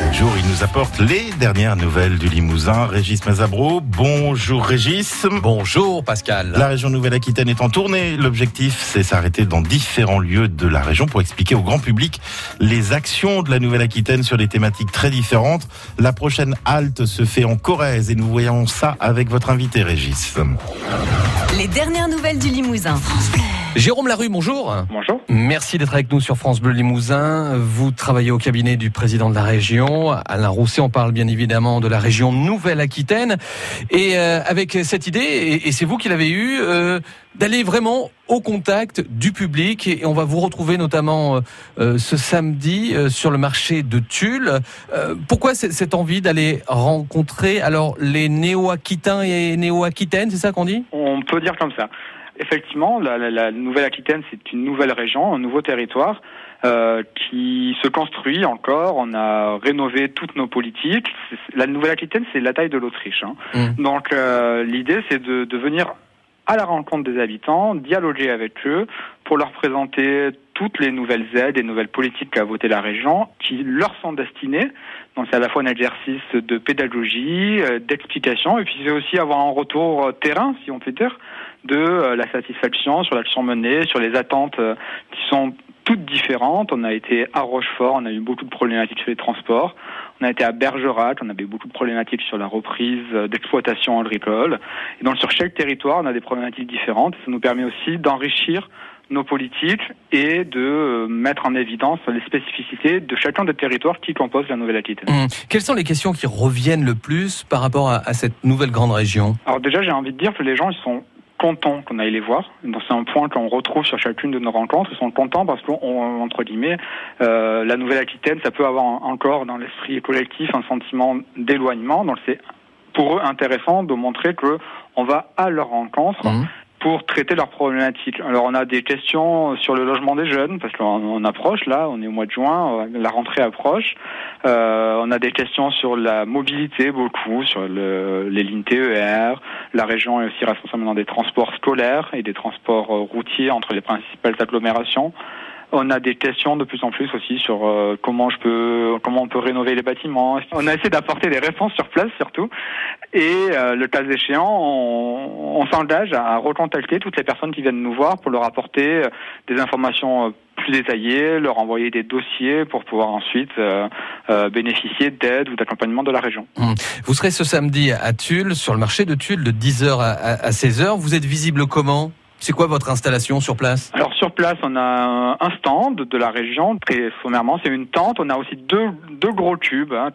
chaque jour, il nous apporte les dernières nouvelles du Limousin. Régis Mazabro, bonjour Régis. Bonjour Pascal. La région Nouvelle-Aquitaine est en tournée. L'objectif, c'est s'arrêter dans différents lieux de la région pour expliquer au grand public les actions de la Nouvelle-Aquitaine sur des thématiques très différentes. La prochaine halte se fait en Corrèze et nous voyons ça avec votre invité Régis. Les dernières nouvelles du Limousin. Jérôme Larue, bonjour. Bonjour. Merci d'être avec nous sur France Bleu Limousin. Vous travaillez au cabinet du président de la région, Alain Rousset. On parle bien évidemment de la région Nouvelle-Aquitaine. Et euh, avec cette idée, et, et c'est vous qui l'avez eu, euh, d'aller vraiment au contact du public. Et on va vous retrouver notamment euh, euh, ce samedi euh, sur le marché de Tulle. Euh, pourquoi cette envie d'aller rencontrer alors les néo-aquitains et néo-aquitaines, c'est ça qu'on dit? On peut dire comme ça. Effectivement, la, la- la Nouvelle-Aquitaine, c'est une nouvelle région, un nouveau territoire euh, qui se construit encore. On a rénové toutes nos politiques. La Nouvelle-Aquitaine, c'est la taille de l'Autriche. hein. Mm. Donc euh, l'idée, c'est de, de venir à la rencontre des habitants, dialoguer avec eux pour leur présenter toutes les nouvelles aides et nouvelles politiques qu'a voté la région qui leur sont destinées. Donc c'est à la fois un exercice de pédagogie, euh, d'explication, et puis c'est aussi avoir un retour euh, terrain, si on peut dire, de euh, la satisfaction sur l'action menée, sur les attentes qui sont toutes différentes. On a été à Rochefort, on a eu beaucoup de problématiques sur les transports. On a été à Bergerac, on avait beaucoup de problématiques sur la reprise euh, d'exploitation agricole. Et donc sur chaque territoire, on a des problématiques différentes. Ça nous permet aussi d'enrichir nos politiques et de euh, mettre en évidence les spécificités de chacun des territoires qui composent la Nouvelle-Aquitaine. Hum. Quelles sont les questions qui reviennent le plus par rapport à, à cette nouvelle grande région? Alors déjà, j'ai envie de dire que les gens, ils sont contents qu'on aille les voir. Donc c'est un point qu'on retrouve sur chacune de nos rencontres. Ils sont contents parce qu'on, entre guillemets, euh, la Nouvelle-Aquitaine, ça peut avoir encore dans l'esprit collectif un sentiment d'éloignement. Donc c'est pour eux intéressant de montrer que on va à leur rencontre Hum. Pour traiter leurs problématiques. Alors on a des questions sur le logement des jeunes parce qu'on on approche là, on est au mois de juin, euh, la rentrée approche. Euh, on a des questions sur la mobilité beaucoup, sur le, les lignes TER. La région est aussi responsable dans des transports scolaires et des transports euh, routiers entre les principales agglomérations. On a des questions de plus en plus aussi sur euh, comment je peux, comment on peut rénover les bâtiments. On a essayé d'apporter des réponses sur place surtout. Et euh, le cas échéant, on, on s'engage à recontacter toutes les personnes qui viennent nous voir pour leur apporter euh, des informations euh, plus détaillées, leur envoyer des dossiers pour pouvoir ensuite euh, euh, bénéficier d'aide ou d'accompagnement de la région. Vous serez ce samedi à Tulle, sur le marché de Tulle, de 10h à, à- à 16h. Vous êtes visible comment? C'est quoi votre installation sur place Alors sur place, on a un stand de la région, très sommairement, c'est une tente. On a aussi deux, deux gros cubes. hein,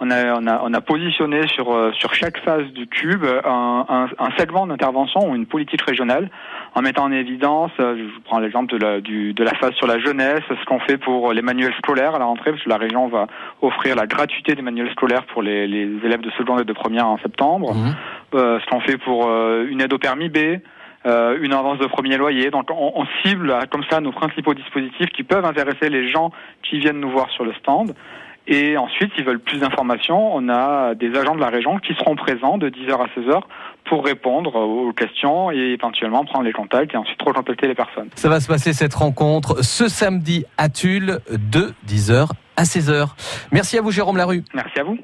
on, a, on, a, on a positionné sur, euh, sur chaque phase du cube un, un, un segment d'intervention ou une politique régionale en mettant en évidence, euh, je vous prends l'exemple de la, du, de la phase sur la jeunesse, ce qu'on fait pour les manuels scolaires à la rentrée, parce que la région va offrir la gratuité des manuels scolaires pour les, les élèves de seconde et de première en septembre. Mhm. Euh, ce qu'on fait pour euh, une aide au permis B, euh, une avance de premier loyer. Donc on, on cible euh, comme ça nos principaux dispositifs qui peuvent intéresser les gens qui viennent nous voir sur le stand. Et ensuite, s'ils veulent plus d'informations, on a des agents de la région qui seront présents de 10h à 16h pour répondre aux questions et éventuellement prendre les contacts et ensuite recontacter les personnes. Ça va se passer cette rencontre ce samedi à Tulle de 10h à 16h. Merci à vous Jérôme Larue. Merci à vous.